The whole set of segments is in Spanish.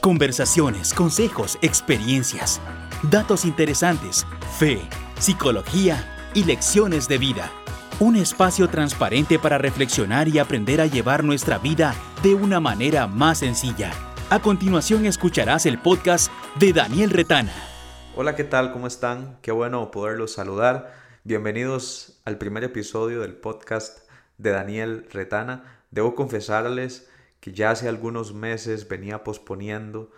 Conversaciones, consejos, experiencias, datos interesantes, fe, psicología y lecciones de vida. Un espacio transparente para reflexionar y aprender a llevar nuestra vida de una manera más sencilla. A continuación escucharás el podcast de Daniel Retana. Hola, ¿qué tal? ¿Cómo están? Qué bueno poderlos saludar. Bienvenidos al primer episodio del podcast de Daniel Retana. Debo confesarles que ya hace algunos meses venía posponiendo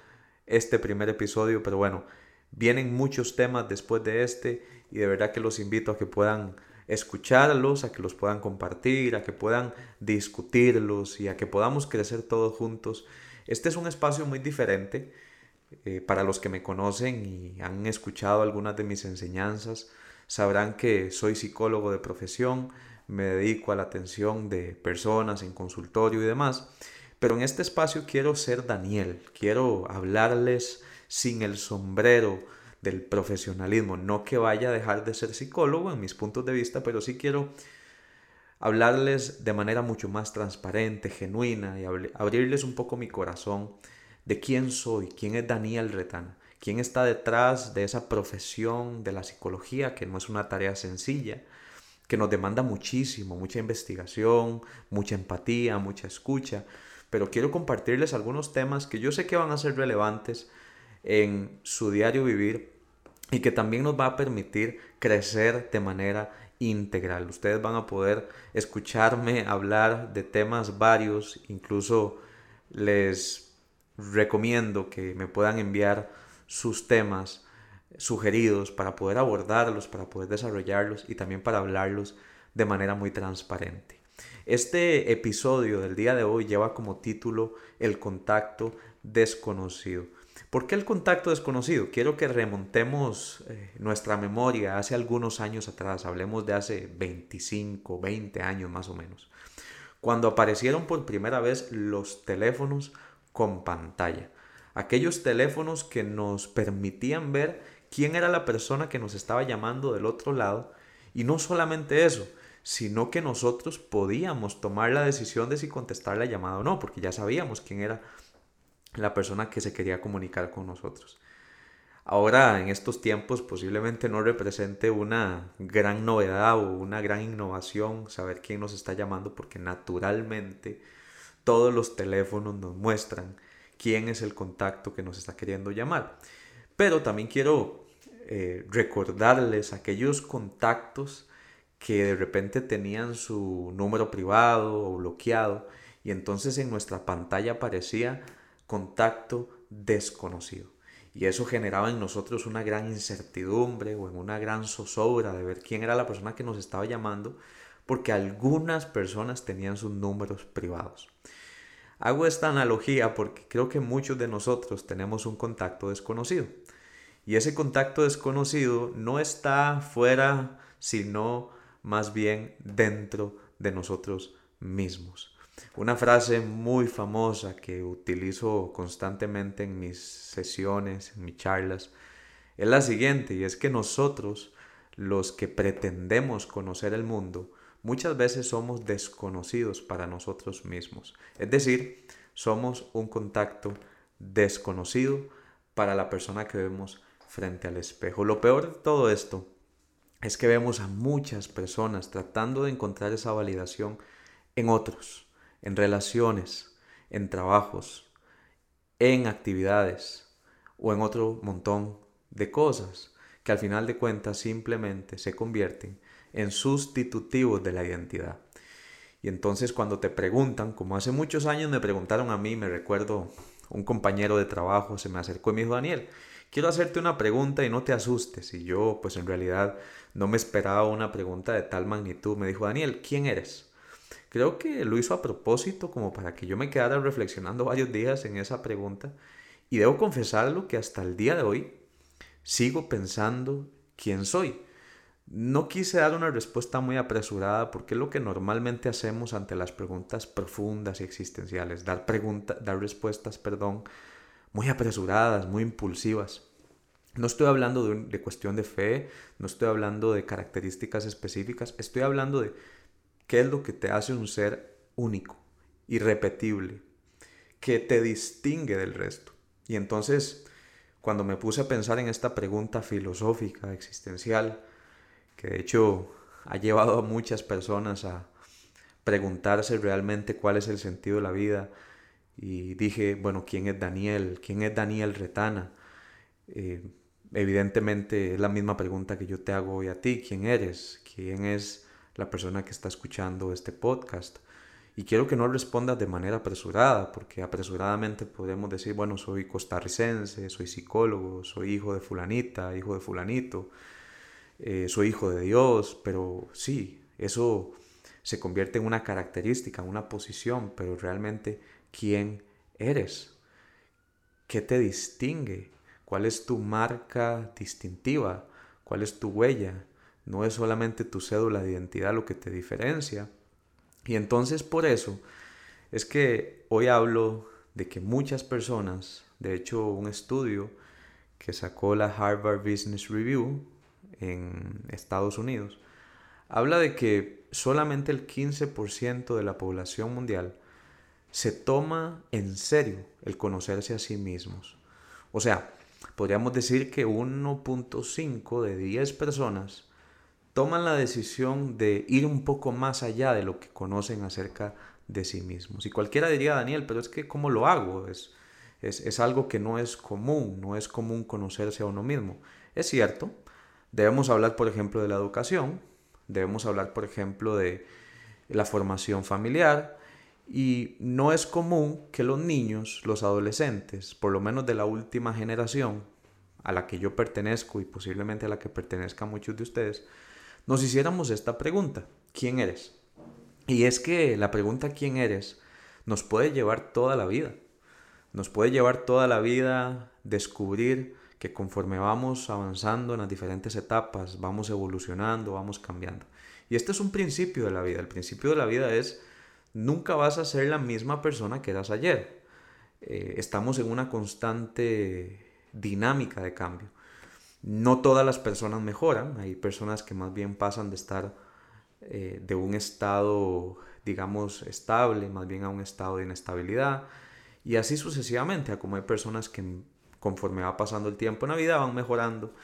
este primer episodio, pero bueno, vienen muchos temas después de este y de verdad que los invito a que puedan escucharlos, a que los puedan compartir, a que puedan discutirlos y a que podamos crecer todos juntos. Este es un espacio muy diferente eh, para los que me conocen y han escuchado algunas de mis enseñanzas. Sabrán que soy psicólogo de profesión, me dedico a la atención de personas en consultorio y demás. Pero en este espacio quiero ser Daniel, quiero hablarles sin el sombrero del profesionalismo. No que vaya a dejar de ser psicólogo en mis puntos de vista, pero sí quiero hablarles de manera mucho más transparente, genuina y abrirles un poco mi corazón de quién soy, quién es Daniel Retana, quién está detrás de esa profesión de la psicología, que no es una tarea sencilla, que nos demanda muchísimo, mucha investigación, mucha empatía, mucha escucha pero quiero compartirles algunos temas que yo sé que van a ser relevantes en su diario vivir y que también nos va a permitir crecer de manera integral. Ustedes van a poder escucharme hablar de temas varios, incluso les recomiendo que me puedan enviar sus temas sugeridos para poder abordarlos, para poder desarrollarlos y también para hablarlos de manera muy transparente. Este episodio del día de hoy lleva como título El contacto desconocido. ¿Por qué el contacto desconocido? Quiero que remontemos eh, nuestra memoria hace algunos años atrás, hablemos de hace 25, 20 años más o menos, cuando aparecieron por primera vez los teléfonos con pantalla. Aquellos teléfonos que nos permitían ver quién era la persona que nos estaba llamando del otro lado y no solamente eso, sino que nosotros podíamos tomar la decisión de si contestar la llamada o no, porque ya sabíamos quién era la persona que se quería comunicar con nosotros. Ahora, en estos tiempos, posiblemente no represente una gran novedad o una gran innovación saber quién nos está llamando, porque naturalmente todos los teléfonos nos muestran quién es el contacto que nos está queriendo llamar. Pero también quiero eh, recordarles aquellos contactos que de repente tenían su número privado o bloqueado y entonces en nuestra pantalla aparecía contacto desconocido. Y eso generaba en nosotros una gran incertidumbre o en una gran zozobra de ver quién era la persona que nos estaba llamando, porque algunas personas tenían sus números privados. Hago esta analogía porque creo que muchos de nosotros tenemos un contacto desconocido. Y ese contacto desconocido no está fuera, sino más bien dentro de nosotros mismos. Una frase muy famosa que utilizo constantemente en mis sesiones, en mis charlas, es la siguiente, y es que nosotros, los que pretendemos conocer el mundo, muchas veces somos desconocidos para nosotros mismos. Es decir, somos un contacto desconocido para la persona que vemos frente al espejo. Lo peor de todo esto es que vemos a muchas personas tratando de encontrar esa validación en otros, en relaciones, en trabajos, en actividades o en otro montón de cosas que al final de cuentas simplemente se convierten en sustitutivos de la identidad. Y entonces cuando te preguntan, como hace muchos años me preguntaron a mí, me recuerdo un compañero de trabajo se me acercó y me dijo, Daniel, quiero hacerte una pregunta y no te asustes. Y yo, pues en realidad no me esperaba una pregunta de tal magnitud. Me dijo, Daniel, ¿quién eres? Creo que lo hizo a propósito como para que yo me quedara reflexionando varios días en esa pregunta. Y debo confesarlo que hasta el día de hoy sigo pensando quién soy. No quise dar una respuesta muy apresurada porque es lo que normalmente hacemos ante las preguntas profundas y existenciales, dar, dar respuestas, perdón, muy apresuradas, muy impulsivas. No estoy hablando de, cuestión de fe, no estoy hablando de características específicas, estoy hablando de qué es lo que te hace un ser único, irrepetible, que te distingue del resto. Y entonces, cuando me puse a pensar en esta pregunta filosófica, existencial, que de hecho ha llevado a muchas personas a preguntarse realmente cuál es el sentido de la vida, y dije, bueno, ¿quién es Daniel? ¿Quién es Daniel Retana? Eh, evidentemente es la misma pregunta que yo te hago hoy a ti. ¿Quién eres? ¿Quién es la persona que está escuchando este podcast? Y quiero que no respondas de manera apresurada, porque apresuradamente podemos decir, bueno, soy costarricense, soy psicólogo, soy hijo de fulanita, hijo de fulanito, eh, soy hijo de Dios, pero sí, eso se convierte en una característica, una posición, pero realmente, ¿quién eres? ¿Qué te distingue? ¿Cuál es tu marca distintiva? ¿Cuál es tu huella? No es solamente tu cédula de identidad lo que te diferencia, y entonces por eso es que hoy hablo de que muchas personas, de hecho un estudio que sacó la Harvard Business Review en Estados Unidos, habla de que solamente el 15% de la población mundial se toma en serio el conocerse a sí mismos. O sea, podríamos decir que 1.5 de 10 personas toman la decisión de ir un poco más allá de lo que conocen acerca de sí mismos. Y cualquiera diría, Daniel, pero es que ¿cómo lo hago? Es, es, algo que no es común, no es común conocerse a uno mismo. Es cierto, debemos hablar, por ejemplo, de la educación, debemos hablar, por ejemplo, de la formación familiar, y no es común que los niños, los adolescentes, por lo menos de la última generación, a la que yo pertenezco y posiblemente a la que pertenezcan muchos de ustedes, nos hiciéramos esta pregunta, ¿quién eres? Y es que la pregunta ¿quién eres? nos puede llevar toda la vida. Nos puede llevar toda la vida descubrir que conforme vamos avanzando en las diferentes etapas, vamos evolucionando, vamos cambiando. Y este es un principio de la vida. El principio de la vida es nunca vas a ser la misma persona que eras ayer. Eh, estamos en una constante dinámica de cambio. No todas las personas mejoran, hay personas que más bien pasan de estar eh, de un estado, digamos, estable, más bien a un estado de inestabilidad, y así sucesivamente, como hay personas que conforme va pasando el tiempo en la vida van mejorando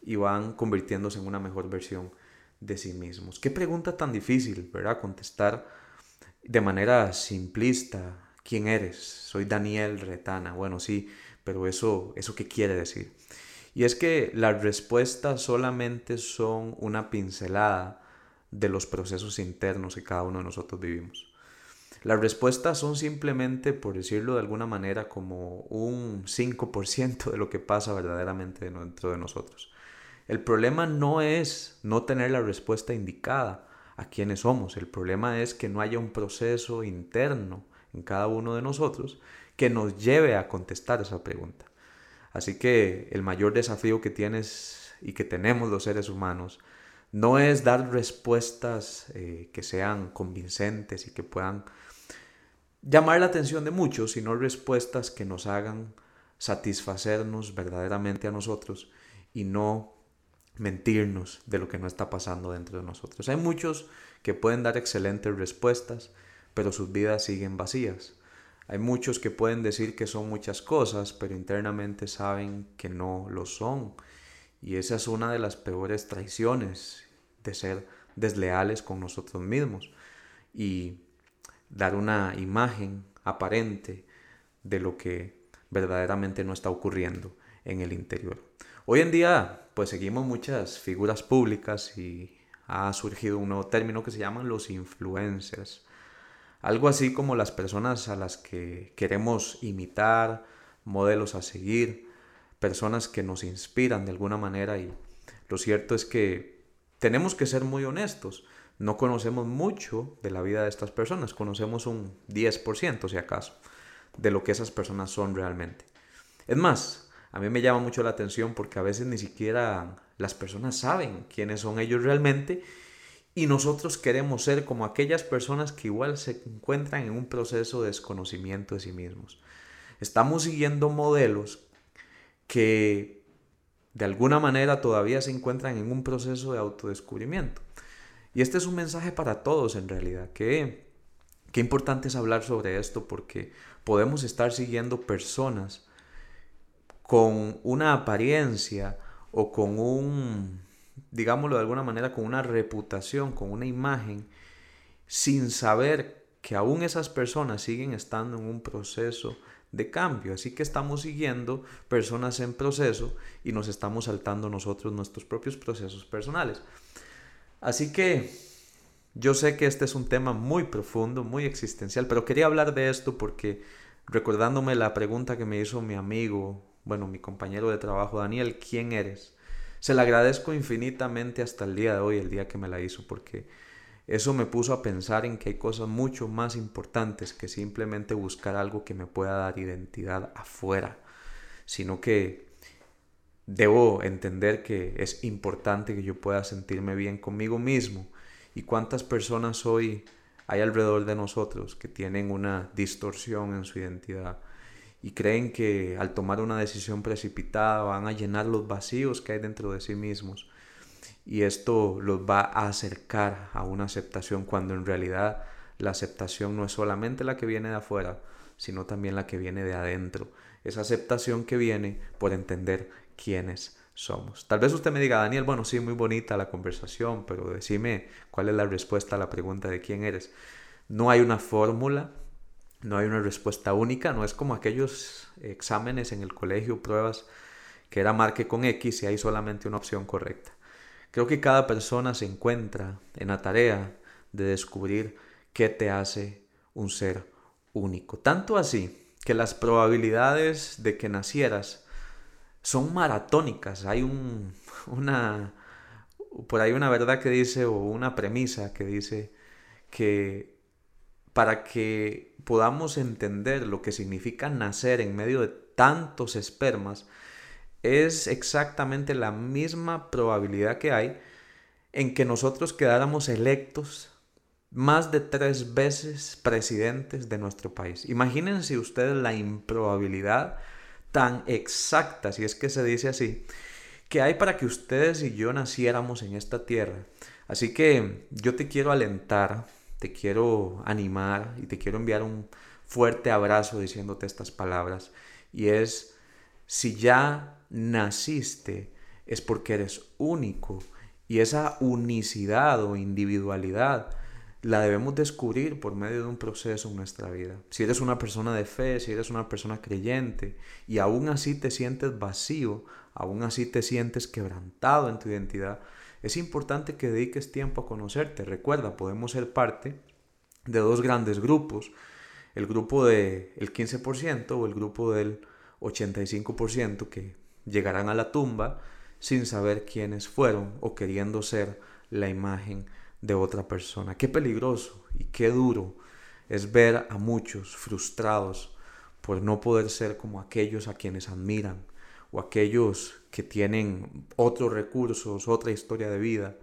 y van convirtiéndose en una mejor versión de sí mismos. Qué pregunta tan difícil, ¿verdad? Contestar de manera simplista, ¿quién eres? Soy Daniel Retana. Bueno, sí, pero eso, ¿eso qué quiere decir? Y es que las respuestas solamente son una pincelada de los procesos internos que cada uno de nosotros vivimos. Las respuestas son simplemente, por decirlo de alguna manera, como un 5% de lo que pasa verdaderamente dentro de nosotros. El problema no es no tener la respuesta indicada a quiénes somos. El problema es que no haya un proceso interno en cada uno de nosotros que nos lleve a contestar esa pregunta. Así que el mayor desafío que tienes y que tenemos los seres humanos no es dar respuestas eh, que sean convincentes y que puedan llamar la atención de muchos, sino respuestas que nos hagan satisfacernos verdaderamente a nosotros y no mentirnos de lo que no está pasando dentro de nosotros. Hay muchos que pueden dar excelentes respuestas, pero sus vidas siguen vacías. Hay muchos que pueden decir que son muchas cosas, pero internamente saben que no lo son. Y esa es una de las peores traiciones de ser desleales con nosotros mismos y dar una imagen aparente de lo que verdaderamente no está ocurriendo en el interior. Hoy en día pues seguimos muchas figuras públicas y ha surgido un nuevo término que se llaman los influencers. Algo así como las personas a las que queremos imitar, modelos a seguir, personas que nos inspiran de alguna manera y lo cierto es que tenemos que ser muy honestos. No conocemos mucho de la vida de estas personas, conocemos un 10% si acaso de lo que esas personas son realmente. Es más, a mí me llama mucho la atención porque a veces ni siquiera las personas saben quiénes son ellos realmente y nosotros queremos ser como aquellas personas que igual se encuentran en un proceso de desconocimiento de sí mismos. Estamos siguiendo modelos que de alguna manera todavía se encuentran en un proceso de autodescubrimiento. Y este es un mensaje para todos en realidad, que qué importante es hablar sobre esto porque podemos estar siguiendo personas con una apariencia o con un, digámoslo de alguna manera, con una reputación, con una imagen, sin saber que aún esas personas siguen estando en un proceso de cambio. Así que estamos siguiendo personas en proceso y nos estamos saltando nosotros nuestros propios procesos personales. Así que yo sé que este es un tema muy profundo, muy existencial, pero quería hablar de esto porque recordándome la pregunta que me hizo mi amigo, bueno, mi compañero de trabajo, Daniel, ¿quién eres? Se le agradezco infinitamente hasta el día de hoy, el día que me la hizo, porque eso me puso a pensar en que hay cosas mucho más importantes que simplemente buscar algo que me pueda dar identidad afuera, sino que debo entender que es importante que yo pueda sentirme bien conmigo mismo. ¿Y cuántas personas hoy hay alrededor de nosotros que tienen una distorsión en su identidad? y creen que al tomar una decisión precipitada van a llenar los vacíos que hay dentro de sí mismos y esto los va a acercar a una aceptación cuando en realidad la aceptación no es solamente la que viene de afuera, sino también la que viene de adentro. Esa aceptación que viene por entender quiénes somos. Tal vez usted me diga, Daniel, bueno, sí, muy bonita la conversación, pero decime cuál es la respuesta a la pregunta de quién eres. No hay una fórmula, no hay una respuesta única, no es como aquellos exámenes en el colegio, pruebas que era marque con X y hay solamente una opción correcta. Creo que cada persona se encuentra en la tarea de descubrir qué te hace un ser único. Tanto así que las probabilidades de que nacieras son maratónicas. Hay un, una, por ahí una verdad que dice, o una premisa que dice que para que podamos entender lo que significa nacer en medio de tantos espermas, es exactamente la misma probabilidad que hay en que nosotros quedáramos electos más de tres veces presidentes de nuestro país. Imagínense ustedes la improbabilidad tan exacta, si es que se dice así, que hay para que ustedes y yo naciéramos en esta tierra. Así que yo te quiero alentar, te quiero animar y te quiero enviar un fuerte abrazo diciéndote estas palabras. Y es, si ya naciste es porque eres único y esa unicidad o individualidad la debemos descubrir por medio de un proceso en nuestra vida. Si eres una persona de fe, si eres una persona creyente y aún así te sientes vacío, aún así te sientes quebrantado en tu identidad, es importante que dediques tiempo a conocerte. Recuerda, podemos ser parte de dos grandes grupos, el grupo del el 15% o el grupo del 85% que llegarán a la tumba sin saber quiénes fueron o queriendo ser la imagen de otra persona. Qué peligroso y qué duro es ver a muchos frustrados por no poder ser como aquellos a quienes admiran o aquellos que tienen otros recursos, otra historia de vida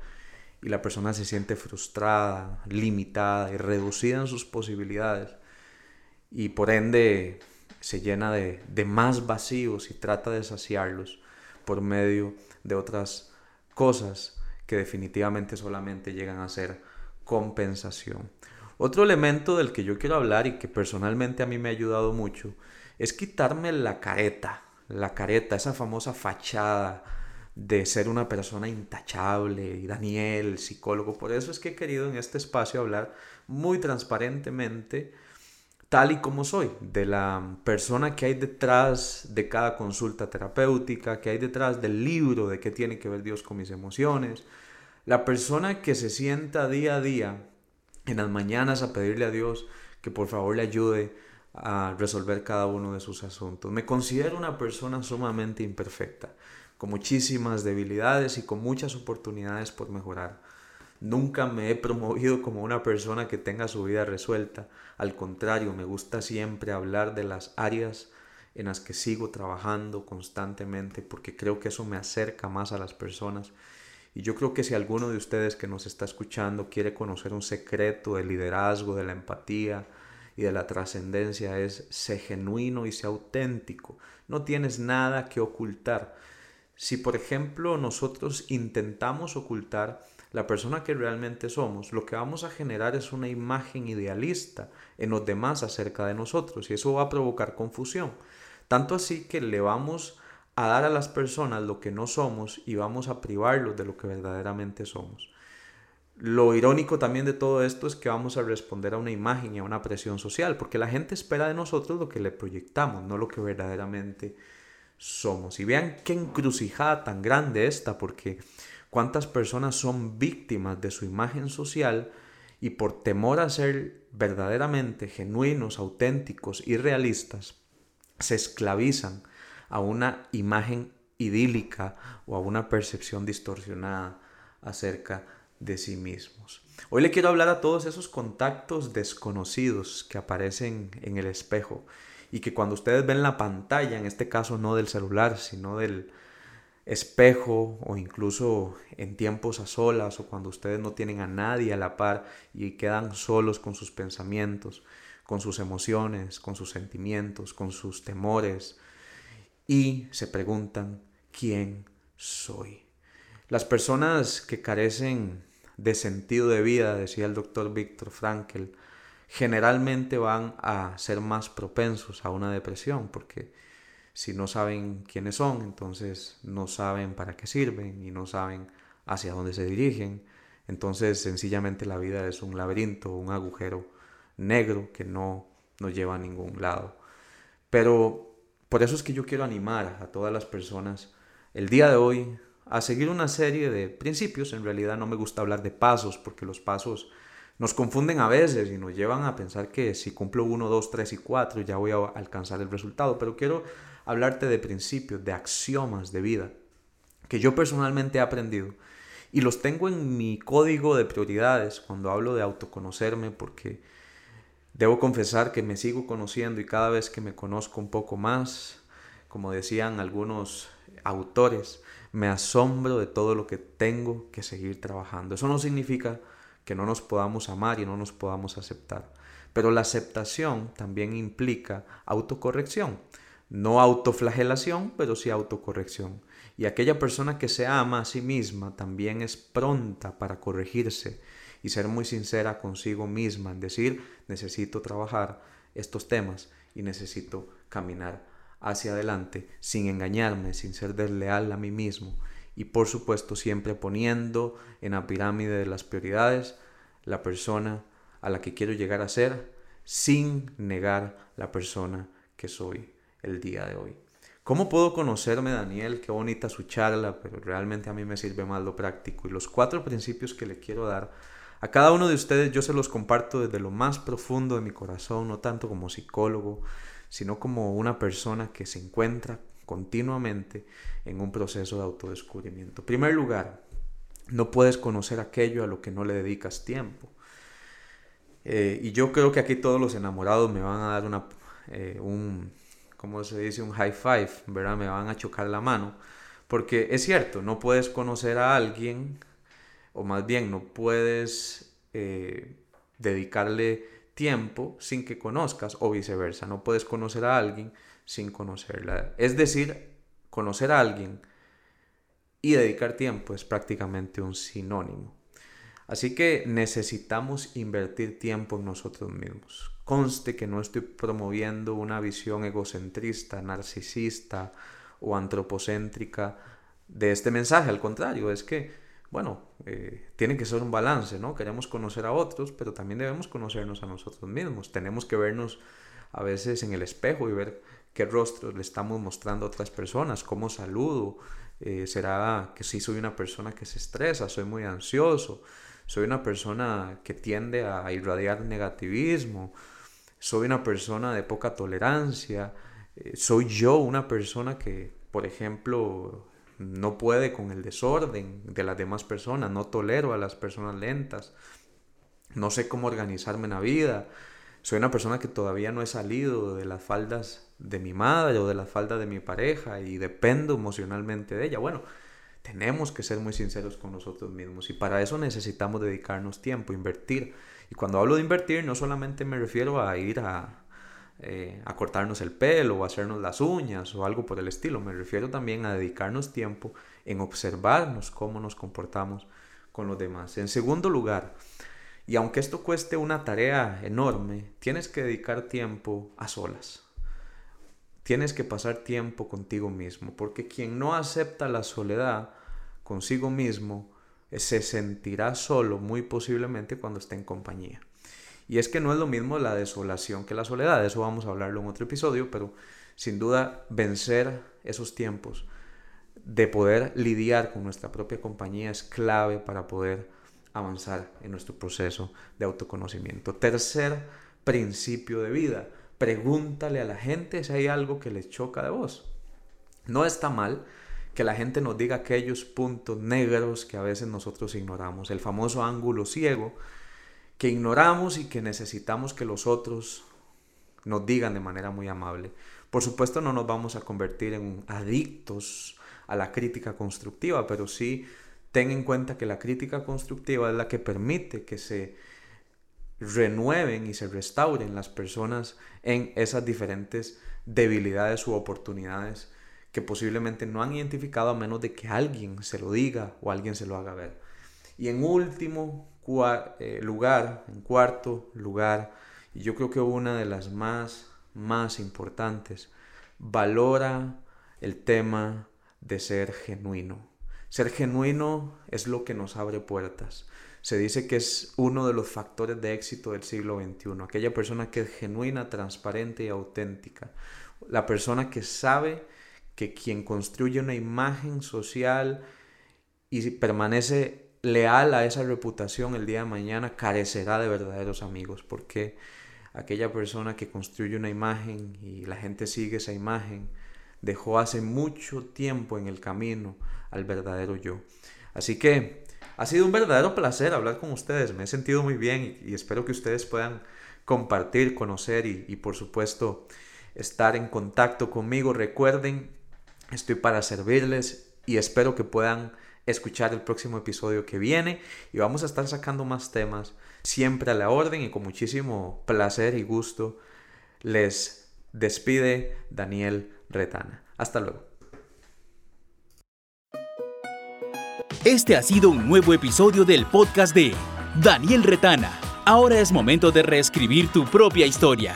y la persona se siente frustrada, limitada y reducida en sus posibilidades y por ende se llena de, más vacíos y trata de saciarlos por medio de otras cosas que definitivamente solamente llegan a ser compensación. Otro elemento del que yo quiero hablar y que personalmente a mí me ha ayudado mucho es quitarme la careta, la careta, esa famosa fachada de ser una persona intachable y Daniel, psicólogo. Por eso es que he querido en este espacio hablar muy transparentemente tal y como soy, de la persona que hay detrás de cada consulta terapéutica, que hay detrás del libro de qué tiene que ver Dios con mis emociones, la persona que se sienta día a día en las mañanas a pedirle a Dios que por favor le ayude a resolver cada uno de sus asuntos. Me considero una persona sumamente imperfecta, con muchísimas debilidades y con muchas oportunidades por mejorar. Nunca me he promovido como una persona que tenga su vida resuelta. Al contrario, me gusta siempre hablar de las áreas en las que sigo trabajando constantemente porque creo que eso me acerca más a las personas. Y yo creo que si alguno de ustedes que nos está escuchando quiere conocer un secreto del liderazgo, de la empatía y de la trascendencia es sé genuino y sé auténtico. No tienes nada que ocultar. Si por ejemplo nosotros intentamos ocultar la persona que realmente somos, lo que vamos a generar es una imagen idealista en los demás acerca de nosotros y eso va a provocar confusión. Tanto así que le vamos a dar a las personas lo que no somos y vamos a privarlos de lo que verdaderamente somos. Lo irónico también de todo esto es que vamos a responder a una imagen y a una presión social, porque la gente espera de nosotros lo que le proyectamos, no lo que verdaderamente somos. Y vean qué encrucijada tan grande esta, porque cuántas personas son víctimas de su imagen social y por temor a ser verdaderamente genuinos, auténticos y realistas, se esclavizan a una imagen idílica o a una percepción distorsionada acerca de sí mismos. Hoy le quiero hablar a todos esos contactos desconocidos que aparecen en el espejo y que cuando ustedes ven la pantalla, en este caso no del celular, sino del espejo o incluso en tiempos a solas o cuando ustedes no tienen a nadie a la par y quedan solos con sus pensamientos, con sus emociones, con sus sentimientos, con sus temores y se preguntan, ¿quién soy? Las personas que carecen de sentido de vida, decía el doctor Víctor Frankel, generalmente van a ser más propensos a una depresión, porque si no saben quiénes son, entonces no saben para qué sirven y no saben hacia dónde se dirigen. Entonces sencillamente la vida es un laberinto, un agujero negro que no nos lleva a ningún lado. Pero por eso es que yo quiero animar a todas las personas el día de hoy a seguir una serie de principios. En realidad no me gusta hablar de pasos porque los pasos nos confunden a veces y nos llevan a pensar que si cumplo uno, dos, tres y cuatro ya voy a alcanzar el resultado. Pero quiero hablarte de principios, de axiomas de vida que yo personalmente he aprendido y los tengo en mi código de prioridades cuando hablo de autoconocerme porque Debo confesar que me sigo conociendo y cada vez que me conozco un poco más, como decían algunos autores, me asombro de todo lo que tengo que seguir trabajando. Eso no significa que no nos podamos amar y no nos podamos aceptar. Pero la aceptación también implica autocorrección. No autoflagelación, pero sí autocorrección. Y aquella persona que se ama a sí misma también es pronta para corregirse y ser muy sincera consigo misma en decir, necesito trabajar estos temas y necesito caminar hacia adelante sin engañarme, sin ser desleal a mí mismo y por supuesto siempre poniendo en la pirámide de las prioridades la persona a la que quiero llegar a ser sin negar la persona que soy el día de hoy. ¿Cómo puedo conocerme, Daniel? Qué bonita su charla, pero realmente a mí me sirve más lo práctico. Y los cuatro principios que le quiero dar a cada uno de ustedes yo se los comparto desde lo más profundo de mi corazón, no tanto como psicólogo, sino como una persona que se encuentra continuamente en un proceso de autodescubrimiento. En primer lugar, no puedes conocer aquello a lo que no le dedicas tiempo. Eh, y yo creo que aquí todos los enamorados me van a dar una, eh, un, ¿cómo se dice? Un high five, ¿verdad? Me van a chocar la mano. Porque es cierto, no puedes conocer a alguien o más bien no puedes eh, dedicarle tiempo sin que conozcas o viceversa. No puedes conocer a alguien sin conocerla. Es decir, conocer a alguien y dedicar tiempo es prácticamente un sinónimo. Así que necesitamos invertir tiempo en nosotros mismos. Conste que no estoy promoviendo una visión egocentrista, narcisista o antropocéntrica de este mensaje. Al contrario, es que bueno, eh, tiene que ser un balance, ¿no? Queremos conocer a otros, pero también debemos conocernos a nosotros mismos. Tenemos que vernos a veces en el espejo y ver qué rostros le estamos mostrando a otras personas, cómo saludo. Eh, ¿Será que sí soy una persona que se estresa, soy muy ansioso, soy una persona que tiende a irradiar negativismo, soy una persona de poca tolerancia, eh, soy yo una persona que, por ejemplo, no puede con el desorden de las demás personas, no tolero a las personas lentas, no sé cómo organizarme en la vida, soy una persona que todavía no he salido de las faldas de mi madre o de las faldas de mi pareja y dependo emocionalmente de ella. Bueno, tenemos que ser muy sinceros con nosotros mismos y para eso necesitamos dedicarnos tiempo, invertir. Y cuando hablo de invertir no solamente me refiero a ir a, eh, a cortarnos el pelo o hacernos las uñas o algo por el estilo. Me refiero también a dedicarnos tiempo en observarnos cómo nos comportamos con los demás. En segundo lugar, y aunque esto cueste una tarea enorme, tienes que dedicar tiempo a solas. tienes que pasar tiempo contigo mismo, porque quien no acepta la soledad consigo mismo se sentirá solo muy posiblemente cuando esté en compañía. Y es que no es lo mismo la desolación que la soledad, eso vamos a hablarlo en otro episodio, pero sin duda vencer esos tiempos de poder lidiar con nuestra propia compañía es clave para poder avanzar en nuestro proceso de autoconocimiento. Tercer principio de vida, pregúntale a la gente si hay algo que les choca de vos. No está mal que la gente nos diga aquellos puntos negros que a veces nosotros ignoramos, el famoso ángulo ciego que ignoramos y que necesitamos que los otros nos digan de manera muy amable. Por supuesto no nos vamos a convertir en adictos a la crítica constructiva, pero sí ten en cuenta que la crítica constructiva es la que permite que se renueven y se restauren las personas en esas diferentes debilidades u oportunidades que posiblemente no han identificado a menos de que alguien se lo diga o alguien se lo haga ver. Y en último eh, lugar, en cuarto lugar, y yo creo que una de las más, más importantes, valora el tema de ser genuino. Ser genuino es lo que nos abre puertas. Se dice que es uno de los factores de éxito del siglo XXI. Aquella persona que es genuina, transparente y auténtica. La persona que sabe que quien construye una imagen social y permanece leal a esa reputación el día de mañana carecerá de verdaderos amigos. Porque aquella persona que construye una imagen y la gente sigue esa imagen dejó hace mucho tiempo en el camino al verdadero yo. Así que ha sido un verdadero placer hablar con ustedes, me he sentido muy bien y, espero que ustedes puedan compartir, conocer y, y por supuesto estar en contacto conmigo. Recuerden, estoy para servirles y espero que puedan escuchar el próximo episodio que viene y vamos a estar sacando más temas siempre a la orden y con muchísimo placer y gusto les despide Daniel Retana. Hasta luego. Este ha sido un nuevo episodio del podcast de Daniel Retana. Ahora es momento de reescribir tu propia historia.